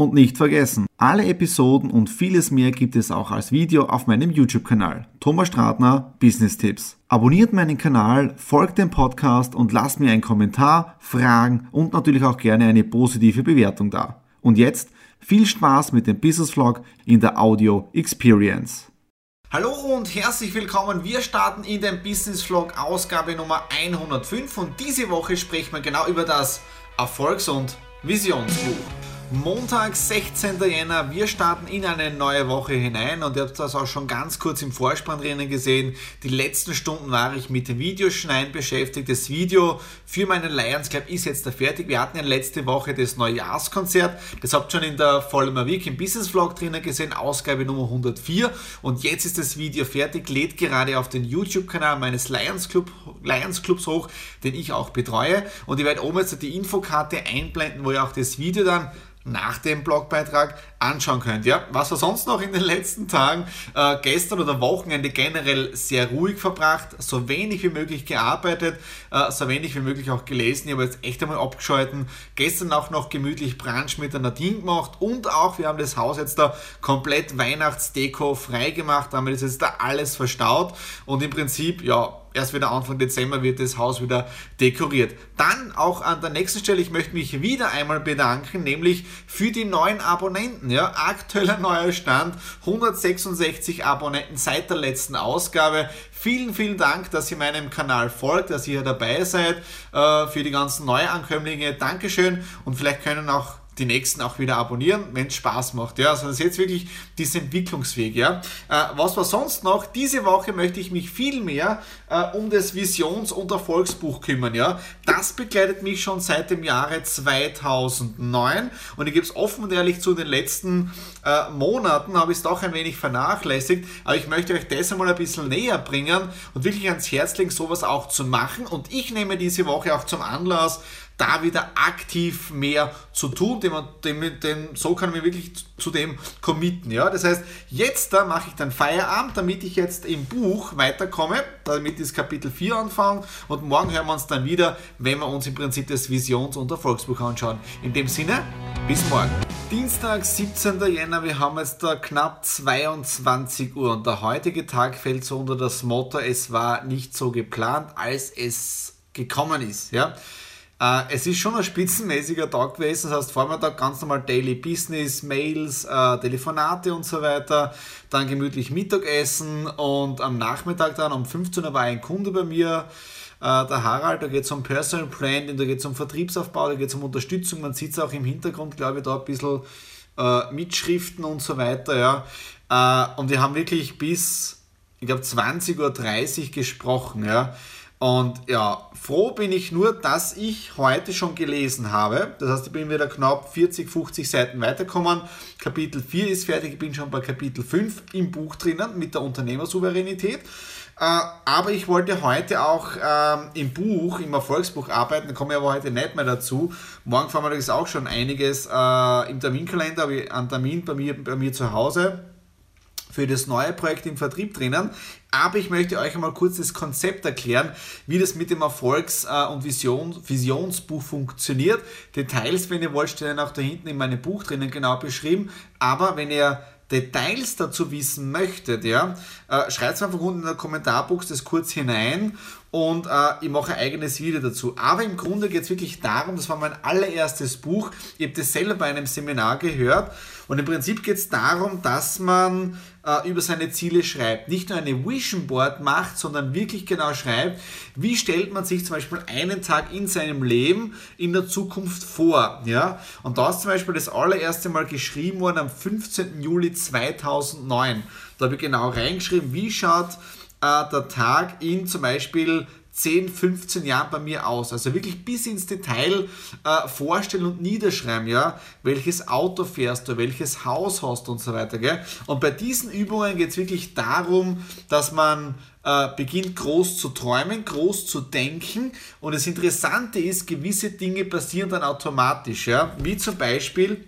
Und nicht vergessen, alle Episoden und vieles mehr gibt es auch als Video auf meinem YouTube-Kanal. Thomas Stratner Business Tipps. Abonniert meinen Kanal, folgt dem Podcast und lasst mir einen Kommentar, Fragen und natürlich auch gerne eine positive Bewertung da. Und jetzt viel Spaß mit dem Business Vlog in der Audio Experience. Hallo und herzlich willkommen. Wir starten in den Business Vlog Ausgabe Nummer 105 und diese Woche sprechen wir genau über das Erfolgs- und Visionsbuch. Montag, 16. Jänner. Wir starten in eine neue Woche hinein und ihr habt das auch schon ganz kurz im Vorspann drinnen gesehen. Die letzten Stunden war ich mit dem Videoschneiden beschäftigt. Das Video für meinen Lions Club ist jetzt da fertig. Wir hatten ja letzte Woche das Neujahrskonzert. Das habt ihr schon in der Vollmer Week im Business Vlog drinnen gesehen, Ausgabe Nummer 104. Und jetzt ist das Video fertig, lädt gerade auf den YouTube-Kanal meines Lions, Club, Lions Clubs hoch, den ich auch betreue. Und ich werde oben jetzt die Infokarte einblenden, wo ihr auch das Video dann nach dem Blogbeitrag anschauen könnt. Ja, was war sonst noch in den letzten Tagen, äh, gestern oder Wochenende generell sehr ruhig verbracht, so wenig wie möglich gearbeitet, äh, so wenig wie möglich auch gelesen. Ich habe jetzt echt einmal abgeschalten. Gestern auch noch gemütlich Brunch mit der Nadine gemacht und auch, wir haben das Haus jetzt da komplett Weihnachtsdeko frei gemacht, damit ist jetzt da alles verstaut und im Prinzip, ja, erst wieder Anfang Dezember wird das Haus wieder dekoriert. Dann auch an der nächsten Stelle, ich möchte mich wieder einmal bedanken, nämlich für die neuen Abonnenten. Ja, aktueller neuer Stand, 166 Abonnenten seit der letzten Ausgabe. Vielen, vielen Dank, dass ihr meinem Kanal folgt, dass ihr dabei seid, äh, für die ganzen Neuankömmlinge. Dankeschön und vielleicht können auch die nächsten auch wieder abonnieren, wenn es Spaß macht. Ja, also das ist jetzt wirklich dieser Entwicklungsweg. Ja. Äh, was war sonst noch? Diese Woche möchte ich mich viel mehr äh, um das Visions- und Erfolgsbuch kümmern. Ja. Das begleitet mich schon seit dem Jahre 2009 und ich gebe es offen und ehrlich zu, den letzten äh, Monaten habe ich es doch ein wenig vernachlässigt, aber ich möchte euch das einmal ein bisschen näher bringen und wirklich ans Herz legen, sowas auch zu machen und ich nehme diese Woche auch zum Anlass, da wieder aktiv mehr zu tun, dem, dem, dem, so kann mich wirklich zu dem committen. Ja? Das heißt, jetzt da mache ich dann Feierabend, damit ich jetzt im Buch weiterkomme, damit ich Kapitel 4 anfange und morgen hören wir uns dann wieder, wenn wir uns im Prinzip das Visions- und Erfolgsbuch anschauen. In dem Sinne, bis morgen. Dienstag, 17. Jänner, wir haben jetzt da knapp 22 Uhr und der heutige Tag fällt so unter das Motto, es war nicht so geplant, als es gekommen ist. Ja? Äh, es ist schon ein spitzenmäßiger Tag gewesen. Das heißt, Vormittag ganz normal Daily Business, Mails, äh, Telefonate und so weiter. Dann gemütlich Mittagessen und am Nachmittag dann um 15 Uhr war ein Kunde bei mir. Äh, der Harald, da geht es um Personal Branding, da geht es um Vertriebsaufbau, da geht es um Unterstützung. Man sieht es auch im Hintergrund, glaube ich, da ein bisschen äh, Mitschriften und so weiter. Ja. Äh, und wir haben wirklich bis, ich glaube, 20.30 Uhr gesprochen. Ja. Und ja, froh bin ich nur, dass ich heute schon gelesen habe. Das heißt, ich bin wieder knapp 40, 50 Seiten weitergekommen. Kapitel 4 ist fertig, ich bin schon bei Kapitel 5 im Buch drinnen mit der Unternehmersouveränität. Äh, aber ich wollte heute auch ähm, im Buch, im Erfolgsbuch arbeiten, da komme ich aber heute nicht mehr dazu. Morgen fahren wir das auch schon einiges äh, im Terminkalender, habe ich einen Termin bei mir, bei mir zu Hause für das neue Projekt im Vertrieb drinnen. Aber ich möchte euch einmal kurz das Konzept erklären, wie das mit dem Erfolgs- äh, und Vision, Visionsbuch funktioniert. Details, wenn ihr wollt, stehen auch da hinten in meinem Buch drinnen genau beschrieben. Aber wenn ihr Details dazu wissen möchtet, ja, äh, schreibt es einfach unten in der Kommentarbox das kurz hinein und äh, ich mache ein eigenes Video dazu. Aber im Grunde geht es wirklich darum, das war mein allererstes Buch, ich habe das selber bei einem Seminar gehört und im Prinzip geht es darum, dass man äh, über seine Ziele schreibt. Nicht nur eine Vision Board macht, sondern wirklich genau schreibt, wie stellt man sich zum Beispiel einen Tag in seinem Leben in der Zukunft vor. Ja? Und da ist zum Beispiel das allererste Mal geschrieben worden am 15. Juli 2009. Da habe ich genau reingeschrieben, wie schaut äh, der Tag in zum Beispiel 10, 15 Jahren bei mir aus. Also wirklich bis ins Detail äh, vorstellen und niederschreiben, ja, welches Auto fährst du, welches Haus hast du und so weiter. Gell? Und bei diesen Übungen geht es wirklich darum, dass man äh, beginnt groß zu träumen, groß zu denken. Und das Interessante ist, gewisse Dinge passieren dann automatisch. Ja? Wie zum Beispiel,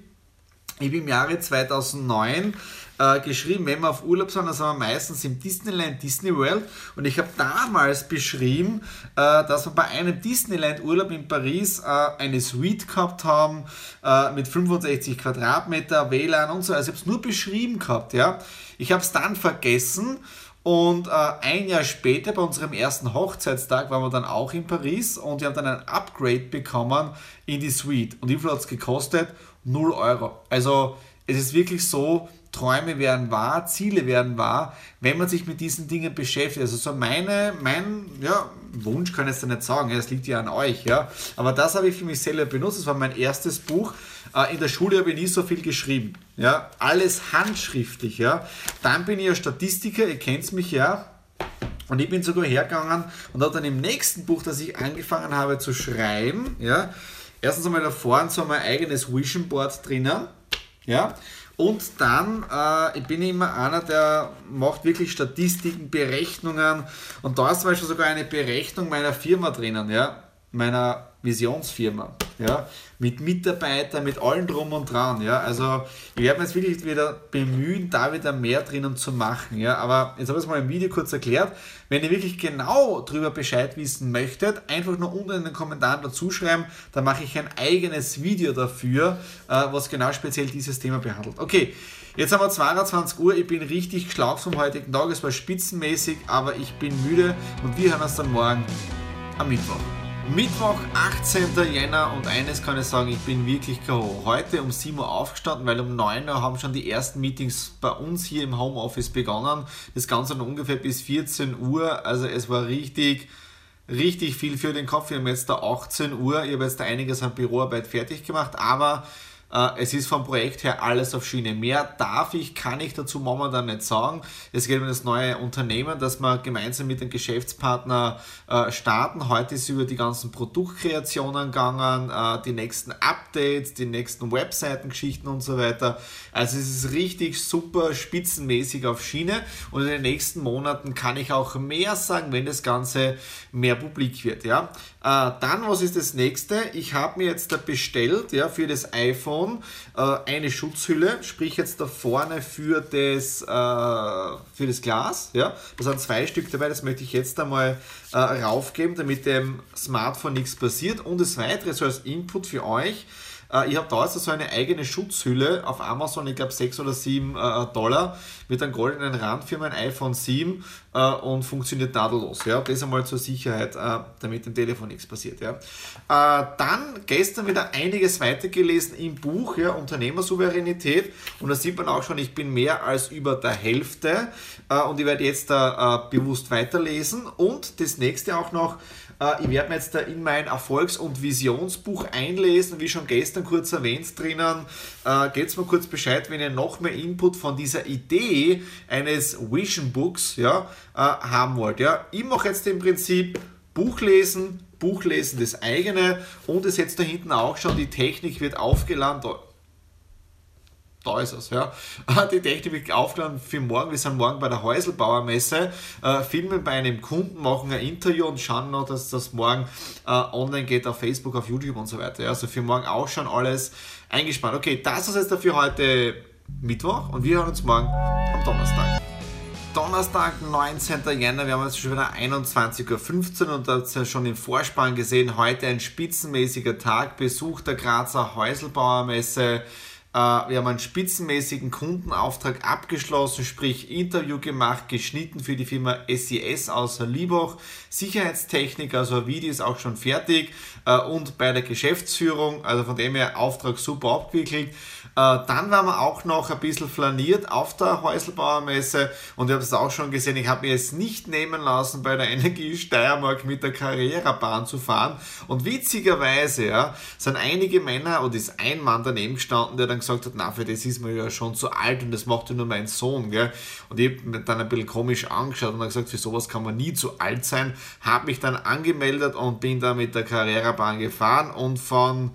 ich habe im Jahre 2009 äh, geschrieben, wenn wir auf Urlaub sind, dann sind wir meistens im Disneyland, Disney World. Und ich habe damals beschrieben, äh, dass wir bei einem Disneyland-Urlaub in Paris äh, eine Suite gehabt haben äh, mit 65 Quadratmeter, WLAN und so. Also ich habe es nur beschrieben gehabt. Ja? Ich habe es dann vergessen und äh, ein Jahr später, bei unserem ersten Hochzeitstag, waren wir dann auch in Paris und wir haben dann ein Upgrade bekommen in die Suite. Und wie viel hat es gekostet? 0 Euro. Also es ist wirklich so, Träume werden wahr, Ziele werden wahr, wenn man sich mit diesen Dingen beschäftigt. Also so meine, mein ja, Wunsch kann ich jetzt nicht sagen, es liegt ja an euch, ja. Aber das habe ich für mich selber benutzt. Das war mein erstes Buch. Äh, in der Schule habe ich nie so viel geschrieben. Ja, alles handschriftlich, ja. Dann bin ich ja Statistiker, ihr kennt mich ja. Und ich bin sogar hergegangen und habe dann im nächsten Buch, das ich angefangen habe zu schreiben, ja, erstens einmal da vorne so mein eigenes Vision Board drinnen, ja, und dann, äh, ich bin immer einer, der macht wirklich Statistiken, Berechnungen. Und da ist zum Beispiel sogar eine Berechnung meiner Firma drinnen, ja, meiner Visionsfirma, ja, mit Mitarbeitern, mit allem drum und dran, ja, also ich werde mich jetzt wirklich wieder bemühen, da wieder mehr drinnen zu machen, ja, aber jetzt habe ich es mal im Video kurz erklärt, wenn ihr wirklich genau darüber Bescheid wissen möchtet, einfach nur unten in den Kommentaren dazu schreiben, dann mache ich ein eigenes Video dafür, äh, was genau speziell dieses Thema behandelt. Okay, Jetzt haben wir 22 Uhr, ich bin richtig geschlaucht vom heutigen Tag, es war spitzenmäßig, aber ich bin müde und wir hören uns dann morgen am Mittwoch. Mittwoch, 18. Jänner und eines kann ich sagen, ich bin wirklich K.O. Heute um 7 Uhr aufgestanden, weil um 9 Uhr haben schon die ersten Meetings bei uns hier im Homeoffice begonnen. Das Ganze dann ungefähr bis 14 Uhr, also es war richtig, richtig viel für den Kopf. Wir haben jetzt da 18 Uhr, ich habe jetzt da einiges an Büroarbeit fertig gemacht, aber es ist vom Projekt her alles auf Schiene. Mehr darf ich, kann ich dazu momentan nicht sagen. Es geht um das neue Unternehmen, das wir gemeinsam mit dem Geschäftspartner äh, starten. Heute ist über die ganzen Produktkreationen gegangen, äh, die nächsten Updates, die nächsten Webseitengeschichten und so weiter. Also es ist richtig super spitzenmäßig auf Schiene und in den nächsten Monaten kann ich auch mehr sagen, wenn das Ganze mehr publik wird. Ja? Dann, was ist das nächste? Ich habe mir jetzt da bestellt ja, für das iPhone äh, eine Schutzhülle, sprich jetzt da vorne für das, äh, für das Glas. Ja? Da sind zwei Stück dabei, das möchte ich jetzt einmal äh, raufgeben, damit dem Smartphone nichts passiert. Und das weitere so als Input für euch. Äh, ich habe da jetzt so eine eigene Schutzhülle auf Amazon, ich glaube 6 oder 7 äh, Dollar, mit einem goldenen Rand für mein iPhone 7 äh, und funktioniert tadellos. Ja? Das einmal zur Sicherheit, damit dem Telefon nichts passiert. Ja? dann gestern wieder einiges weitergelesen im Buch ja, Unternehmersouveränität und da sieht man auch schon, ich bin mehr als über der Hälfte und ich werde jetzt da bewusst weiterlesen und das nächste auch noch, ich werde mir jetzt da in mein Erfolgs- und Visionsbuch einlesen, wie schon gestern kurz erwähnt drinnen. Äh, Gebt mir kurz Bescheid, wenn ihr noch mehr Input von dieser Idee eines Vision Books ja, äh, haben wollt. Ja. Ich mache jetzt im Prinzip Buch lesen, Buch lesen das eigene und es jetzt da hinten auch schon, die Technik wird aufgeladen da ist es, ja. Die Technik wird aufgeladen für morgen. Wir sind morgen bei der Häuselbauer Messe, äh, filmen bei einem Kunden, machen ein Interview und schauen noch, dass das morgen äh, online geht auf Facebook, auf YouTube und so weiter. Ja. Also für morgen auch schon alles eingespannt. Okay, das ist jetzt dafür heute Mittwoch und wir hören uns morgen am Donnerstag. Donnerstag, 19. Jänner, wir haben jetzt schon wieder 21.15 Uhr und da habt ihr schon im Vorspann gesehen, heute ein spitzenmäßiger Tag, Besuch der Grazer Häuselbauer Messe. Äh, wir haben einen spitzenmäßigen Kundenauftrag abgeschlossen, sprich Interview gemacht, geschnitten für die Firma SES aus Liebach, Sicherheitstechnik, also Video ist auch schon fertig äh, und bei der Geschäftsführung, also von dem her Auftrag super abgewickelt. Dann waren wir auch noch ein bisschen flaniert auf der Häuselbauermesse und ihr habt es auch schon gesehen, ich habe mir es nicht nehmen lassen, bei der Energie Steiermark mit der Karrierebahn zu fahren. Und witzigerweise ja, sind einige Männer und ist ein Mann daneben gestanden, der dann gesagt hat, na, für das ist man ja schon zu alt und das macht ja nur mein Sohn. Gell? Und ich habe mir dann ein bisschen komisch angeschaut und habe gesagt, für sowas kann man nie zu alt sein. Habe mich dann angemeldet und bin da mit der Karrierebahn gefahren und von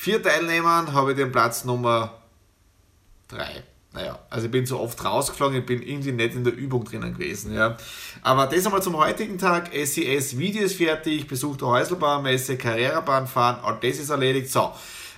vier Teilnehmern habe ich den Platz Nummer drei. Naja, also ich bin so oft rausgeflogen, ich bin irgendwie nicht in der Übung drinnen gewesen. Ja. Aber das einmal zum heutigen Tag. SES Video ist fertig, Besuch der Häuselbauermesse, Karrierebahn fahren, all das ist erledigt. So,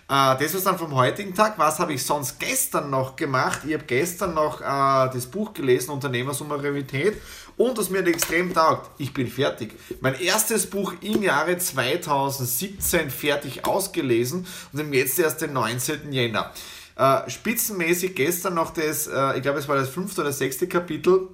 äh, das war dann vom heutigen Tag. Was habe ich sonst gestern noch gemacht? Ich habe gestern noch äh, das Buch gelesen, Unternehmersouveränität. Und das mir extrem taugt. Ich bin fertig. Mein erstes Buch im Jahre 2017 fertig ausgelesen und jetzt erst den 19. Jänner. Äh, spitzenmäßig gestern noch das, äh, ich glaube es war das fünfte oder sechste Kapitel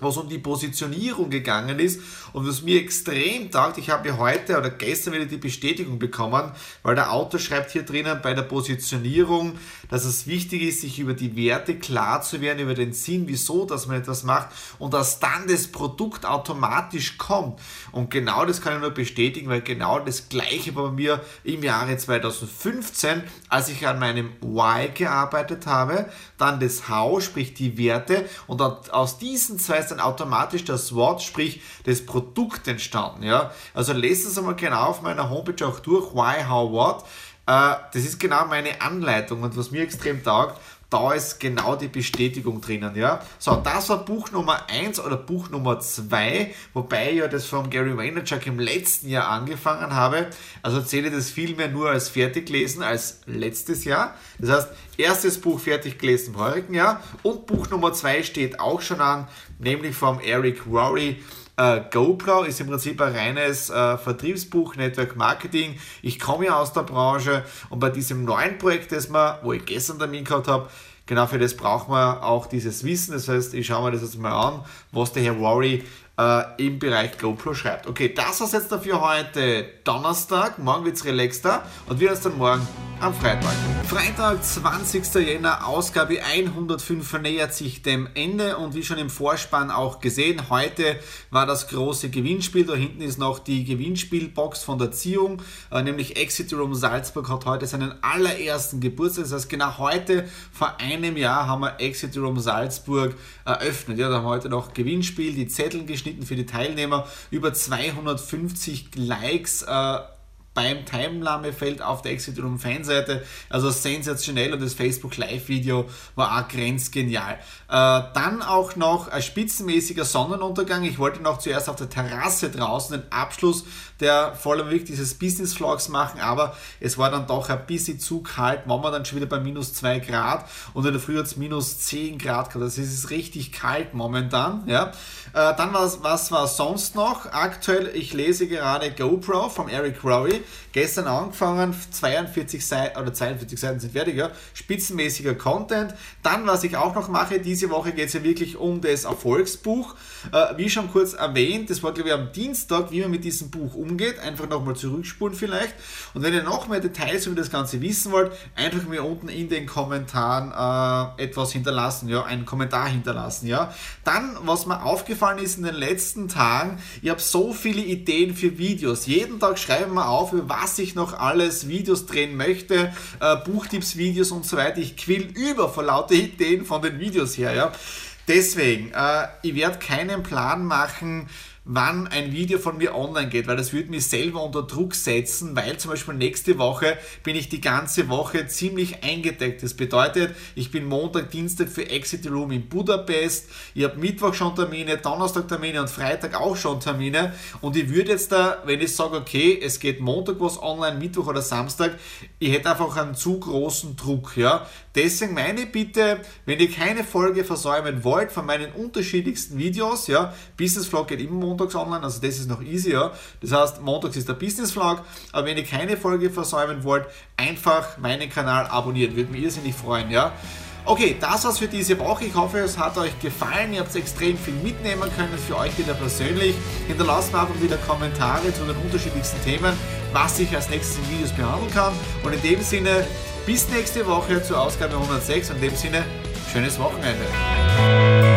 was um die Positionierung gegangen ist und was mir extrem taugt, ich habe ja heute oder gestern wieder die Bestätigung bekommen, weil der Autor schreibt hier drinnen bei der Positionierung, dass es wichtig ist, sich über die Werte klar zu werden, über den Sinn, wieso, dass man etwas macht und dass dann das Produkt automatisch kommt. Und genau das kann ich nur bestätigen, weil genau das gleiche war bei mir im Jahre 2015, als ich an meinem Why gearbeitet habe, dann das How, sprich die Werte und aus diesen zwei ist dann automatisch das Wort, sprich das Produkt entstanden. Ja? Also lest es einmal genau auf meiner Homepage auch durch, why, how, what. Äh, das ist genau meine Anleitung und was mir extrem taugt, da ist genau die Bestätigung drinnen. Ja? So, das war Buch Nummer 1 oder Buch Nummer 2, wobei ich ja das von Gary Vaynerchuk im letzten Jahr angefangen habe. Also zähle das vielmehr nur als fertig gelesen als letztes Jahr. Das heißt, erstes Buch fertig gelesen im heurigen Jahr und Buch Nummer 2 steht auch schon an, nämlich vom Eric Rory. Uh, GoPro ist im Prinzip ein reines uh, Vertriebsbuch, Network Marketing. Ich komme ja aus der Branche und bei diesem neuen Projekt, das wir, wo ich gestern Termin gehabt habe, genau für das braucht man auch dieses Wissen. Das heißt, ich schaue mir das jetzt mal an, was der Herr Rory äh, im Bereich GoPro schreibt. Okay, das war's jetzt dafür heute Donnerstag. Morgen wird's relaxter und wir uns dann morgen am Freitag. Freitag, 20. Jänner, Ausgabe 105 nähert sich dem Ende und wie schon im Vorspann auch gesehen, heute war das große Gewinnspiel. Da hinten ist noch die Gewinnspielbox von der Ziehung, äh, nämlich Exit Room Salzburg hat heute seinen allerersten Geburtstag. Das heißt, genau heute, vor einem Jahr, haben wir Exit Room Salzburg eröffnet. Ja, da haben wir heute noch Gewinnspiel, die Zettel geschnitten für die Teilnehmer, über 250 Likes. Äh, beim Teilnahmefeld auf der Exit Room Fanseite. Also sensationell und das Facebook Live-Video war auch grenzgenial. Äh, dann auch noch ein spitzenmäßiger Sonnenuntergang. Ich wollte noch zuerst auf der Terrasse draußen den Abschluss der voller Weg dieses Business Vlogs machen, aber es war dann doch ein bisschen zu kalt. Waren wir dann schon wieder bei minus 2 Grad und in der Früh hat es minus 10 Grad gehabt. Das ist richtig kalt momentan. Ja. Äh, dann was, was war sonst noch? Aktuell, ich lese gerade GoPro vom Eric Rowe. Gestern angefangen, 42 Seiten oder 42 Seiten sind fertig, ja. Spitzenmäßiger Content. Dann, was ich auch noch mache, diese Woche geht es ja wirklich um das Erfolgsbuch. Äh, wie schon kurz erwähnt, das war glaube ich am Dienstag, wie man mit diesem Buch umgeht. Einfach nochmal zurückspulen vielleicht. Und wenn ihr noch mehr Details über das Ganze wissen wollt, einfach mir unten in den Kommentaren äh, etwas hinterlassen, ja, einen Kommentar hinterlassen, ja. Dann, was mir aufgefallen ist in den letzten Tagen, ich habe so viele Ideen für Videos. Jeden Tag schreiben wir auf, über was ich noch alles Videos drehen möchte, äh, Buchtipps, Videos und so weiter. Ich quill über vor lauter Ideen von den Videos her, ja. Deswegen, äh, ich werde keinen Plan machen, wann ein Video von mir online geht, weil das würde mich selber unter Druck setzen, weil zum Beispiel nächste Woche bin ich die ganze Woche ziemlich eingedeckt. Das bedeutet, ich bin Montag, Dienstag für Exit Room in Budapest, ich habe Mittwoch schon Termine, Donnerstag Termine und Freitag auch schon Termine und ich würde jetzt da, wenn ich sage, okay, es geht Montag was online, Mittwoch oder Samstag, ich hätte einfach einen zu großen Druck, ja. Deswegen meine Bitte, wenn ihr keine Folge versäumen wollt von meinen unterschiedlichsten Videos, ja, Business Vlog geht immer Montag, montags online, also das ist noch easy, ja. Das heißt, montags ist der Business Vlog, aber wenn ihr keine Folge versäumen wollt, einfach meinen Kanal abonnieren, würde mich irrsinnig freuen, ja. Okay, das war's für diese Woche. Ich hoffe, es hat euch gefallen. Ihr habt extrem viel mitnehmen können für euch wieder persönlich. Hinterlasst mir einfach wieder Kommentare zu den unterschiedlichsten Themen, was ich als nächstes in Videos behandeln kann. Und in dem Sinne, Bis nächste Woche zur Ausgabe 106 und in dem Sinne, schönes Wochenende.